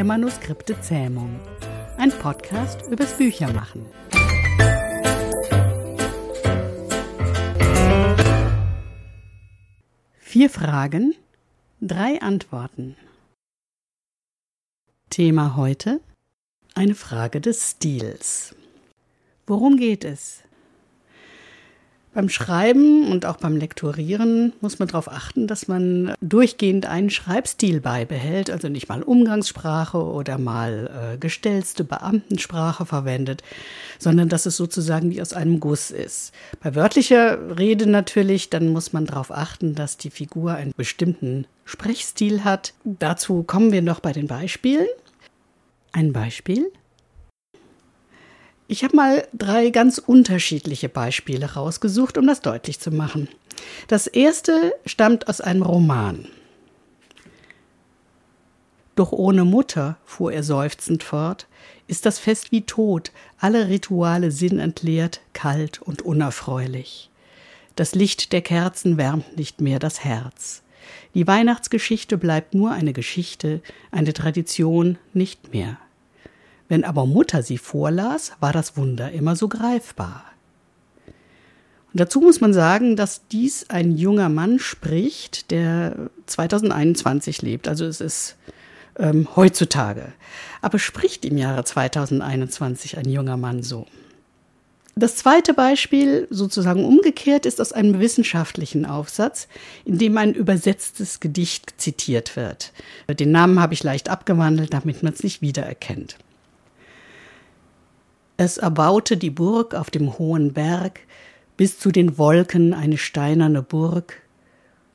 der Manuskripte Zähmung. Ein Podcast übers Büchermachen. Vier Fragen, drei Antworten. Thema heute eine Frage des Stils. Worum geht es? Beim Schreiben und auch beim Lektorieren muss man darauf achten, dass man durchgehend einen Schreibstil beibehält, also nicht mal Umgangssprache oder mal äh, gestellte Beamtensprache verwendet, sondern dass es sozusagen wie aus einem Guss ist. Bei wörtlicher Rede natürlich, dann muss man darauf achten, dass die Figur einen bestimmten Sprechstil hat. Dazu kommen wir noch bei den Beispielen. Ein Beispiel. Ich habe mal drei ganz unterschiedliche Beispiele rausgesucht, um das deutlich zu machen. Das erste stammt aus einem Roman. Doch ohne Mutter, fuhr er seufzend fort, ist das Fest wie tot, alle Rituale sinnentleert, kalt und unerfreulich. Das Licht der Kerzen wärmt nicht mehr das Herz. Die Weihnachtsgeschichte bleibt nur eine Geschichte, eine Tradition nicht mehr. Wenn aber Mutter sie vorlas, war das Wunder immer so greifbar. Und dazu muss man sagen, dass dies ein junger Mann spricht, der 2021 lebt. Also es ist ähm, heutzutage. Aber spricht im Jahre 2021 ein junger Mann so? Das zweite Beispiel, sozusagen umgekehrt, ist aus einem wissenschaftlichen Aufsatz, in dem ein übersetztes Gedicht zitiert wird. Den Namen habe ich leicht abgewandelt, damit man es nicht wiedererkennt. Es erbaute die Burg auf dem hohen Berg, bis zu den Wolken eine steinerne Burg,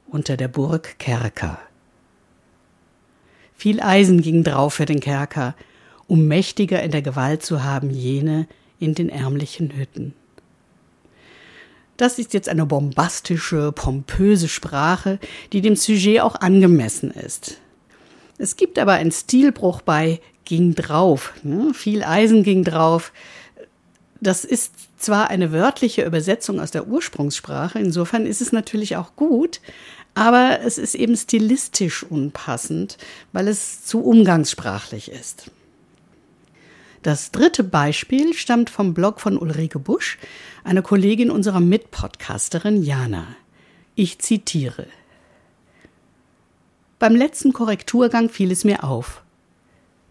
unter der Burg Kerker. Viel Eisen ging drauf für den Kerker, um mächtiger in der Gewalt zu haben jene in den ärmlichen Hütten. Das ist jetzt eine bombastische, pompöse Sprache, die dem Sujet auch angemessen ist. Es gibt aber einen Stilbruch bei ging drauf. Ne? Viel Eisen ging drauf. Das ist zwar eine wörtliche Übersetzung aus der Ursprungssprache, insofern ist es natürlich auch gut, aber es ist eben stilistisch unpassend, weil es zu umgangssprachlich ist. Das dritte Beispiel stammt vom Blog von Ulrike Busch, einer Kollegin unserer Mitpodcasterin Jana. Ich zitiere. Beim letzten Korrekturgang fiel es mir auf.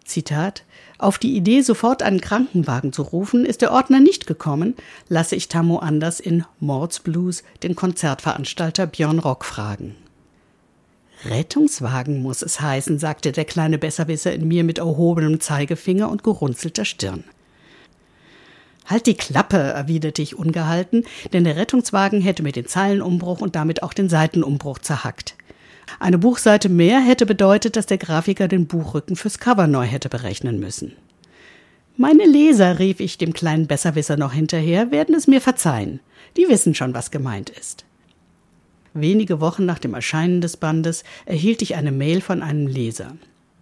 Zitat, auf die Idee, sofort einen Krankenwagen zu rufen, ist der Ordner nicht gekommen, lasse ich Tammo Anders in Mordsblues den Konzertveranstalter Björn Rock fragen. Rettungswagen muss es heißen, sagte der kleine Besserwisser in mir mit erhobenem Zeigefinger und gerunzelter Stirn. Halt die Klappe, erwiderte ich ungehalten, denn der Rettungswagen hätte mir den Zeilenumbruch und damit auch den Seitenumbruch zerhackt. Eine Buchseite mehr hätte bedeutet, dass der Grafiker den Buchrücken fürs Cover neu hätte berechnen müssen. Meine Leser, rief ich dem kleinen Besserwisser noch hinterher, werden es mir verzeihen. Die wissen schon, was gemeint ist. Wenige Wochen nach dem Erscheinen des Bandes erhielt ich eine Mail von einem Leser.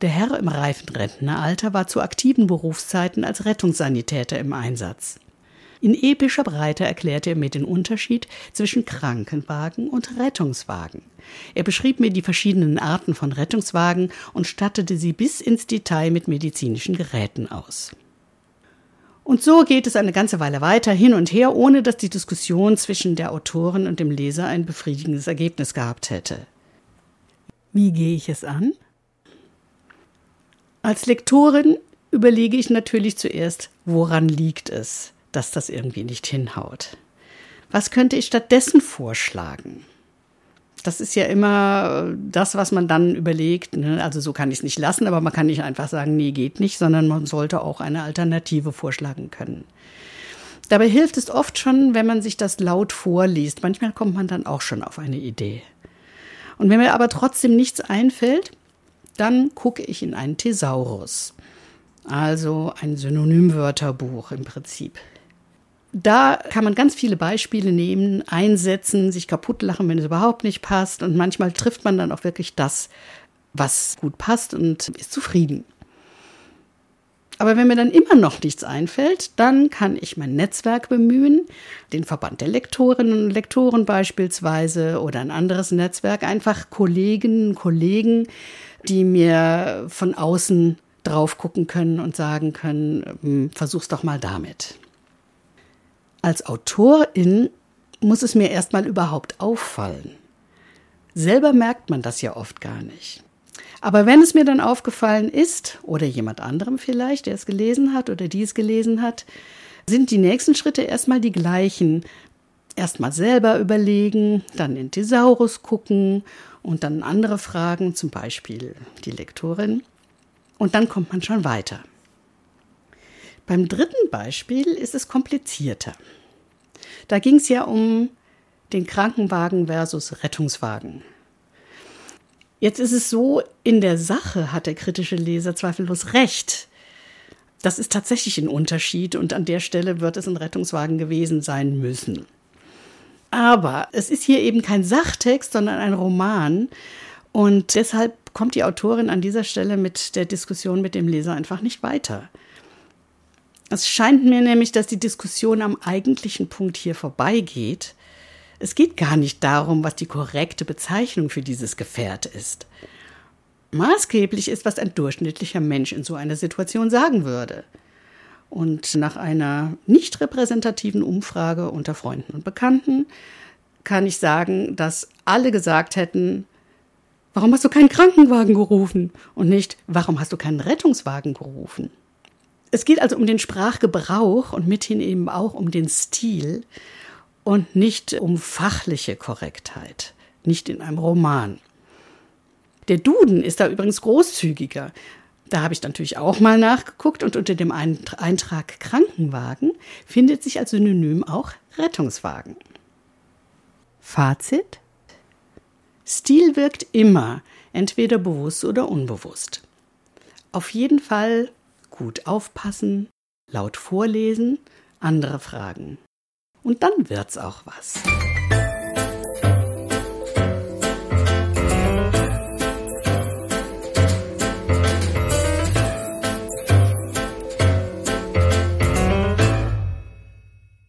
Der Herr im reifen Rentneralter war zu aktiven Berufszeiten als Rettungssanitäter im Einsatz. In epischer Breite erklärte er mir den Unterschied zwischen Krankenwagen und Rettungswagen. Er beschrieb mir die verschiedenen Arten von Rettungswagen und stattete sie bis ins Detail mit medizinischen Geräten aus. Und so geht es eine ganze Weile weiter hin und her, ohne dass die Diskussion zwischen der Autorin und dem Leser ein befriedigendes Ergebnis gehabt hätte. Wie gehe ich es an? Als Lektorin überlege ich natürlich zuerst, woran liegt es? Dass das irgendwie nicht hinhaut. Was könnte ich stattdessen vorschlagen? Das ist ja immer das, was man dann überlegt. Ne? Also so kann ich es nicht lassen, aber man kann nicht einfach sagen, nee, geht nicht, sondern man sollte auch eine Alternative vorschlagen können. Dabei hilft es oft schon, wenn man sich das laut vorliest. Manchmal kommt man dann auch schon auf eine Idee. Und wenn mir aber trotzdem nichts einfällt, dann gucke ich in einen Thesaurus. Also ein Synonymwörterbuch im Prinzip da kann man ganz viele Beispiele nehmen, einsetzen, sich kaputt lachen, wenn es überhaupt nicht passt. Und manchmal trifft man dann auch wirklich das, was gut passt und ist zufrieden. Aber wenn mir dann immer noch nichts einfällt, dann kann ich mein Netzwerk bemühen, den Verband der Lektorinnen und Lektoren beispielsweise oder ein anderes Netzwerk, einfach Kolleginnen und Kollegen, die mir von außen drauf gucken können und sagen können, hm, versuch's doch mal damit. Als Autorin muss es mir erstmal überhaupt auffallen. Selber merkt man das ja oft gar nicht. Aber wenn es mir dann aufgefallen ist, oder jemand anderem vielleicht, der es gelesen hat oder die es gelesen hat, sind die nächsten Schritte erstmal die gleichen. Erstmal selber überlegen, dann in Thesaurus gucken und dann andere Fragen, zum Beispiel die Lektorin. Und dann kommt man schon weiter. Beim dritten Beispiel ist es komplizierter. Da ging es ja um den Krankenwagen versus Rettungswagen. Jetzt ist es so, in der Sache hat der kritische Leser zweifellos recht. Das ist tatsächlich ein Unterschied und an der Stelle wird es ein Rettungswagen gewesen sein müssen. Aber es ist hier eben kein Sachtext, sondern ein Roman. Und deshalb kommt die Autorin an dieser Stelle mit der Diskussion mit dem Leser einfach nicht weiter. Es scheint mir nämlich, dass die Diskussion am eigentlichen Punkt hier vorbeigeht. Es geht gar nicht darum, was die korrekte Bezeichnung für dieses Gefährt ist. Maßgeblich ist, was ein durchschnittlicher Mensch in so einer Situation sagen würde. Und nach einer nicht repräsentativen Umfrage unter Freunden und Bekannten kann ich sagen, dass alle gesagt hätten, warum hast du keinen Krankenwagen gerufen? Und nicht, warum hast du keinen Rettungswagen gerufen? Es geht also um den Sprachgebrauch und mithin eben auch um den Stil und nicht um fachliche Korrektheit, nicht in einem Roman. Der Duden ist da übrigens großzügiger. Da habe ich natürlich auch mal nachgeguckt und unter dem Eintrag Krankenwagen findet sich als Synonym auch Rettungswagen. Fazit? Stil wirkt immer, entweder bewusst oder unbewusst. Auf jeden Fall gut aufpassen, laut vorlesen, andere fragen. Und dann wird's auch was.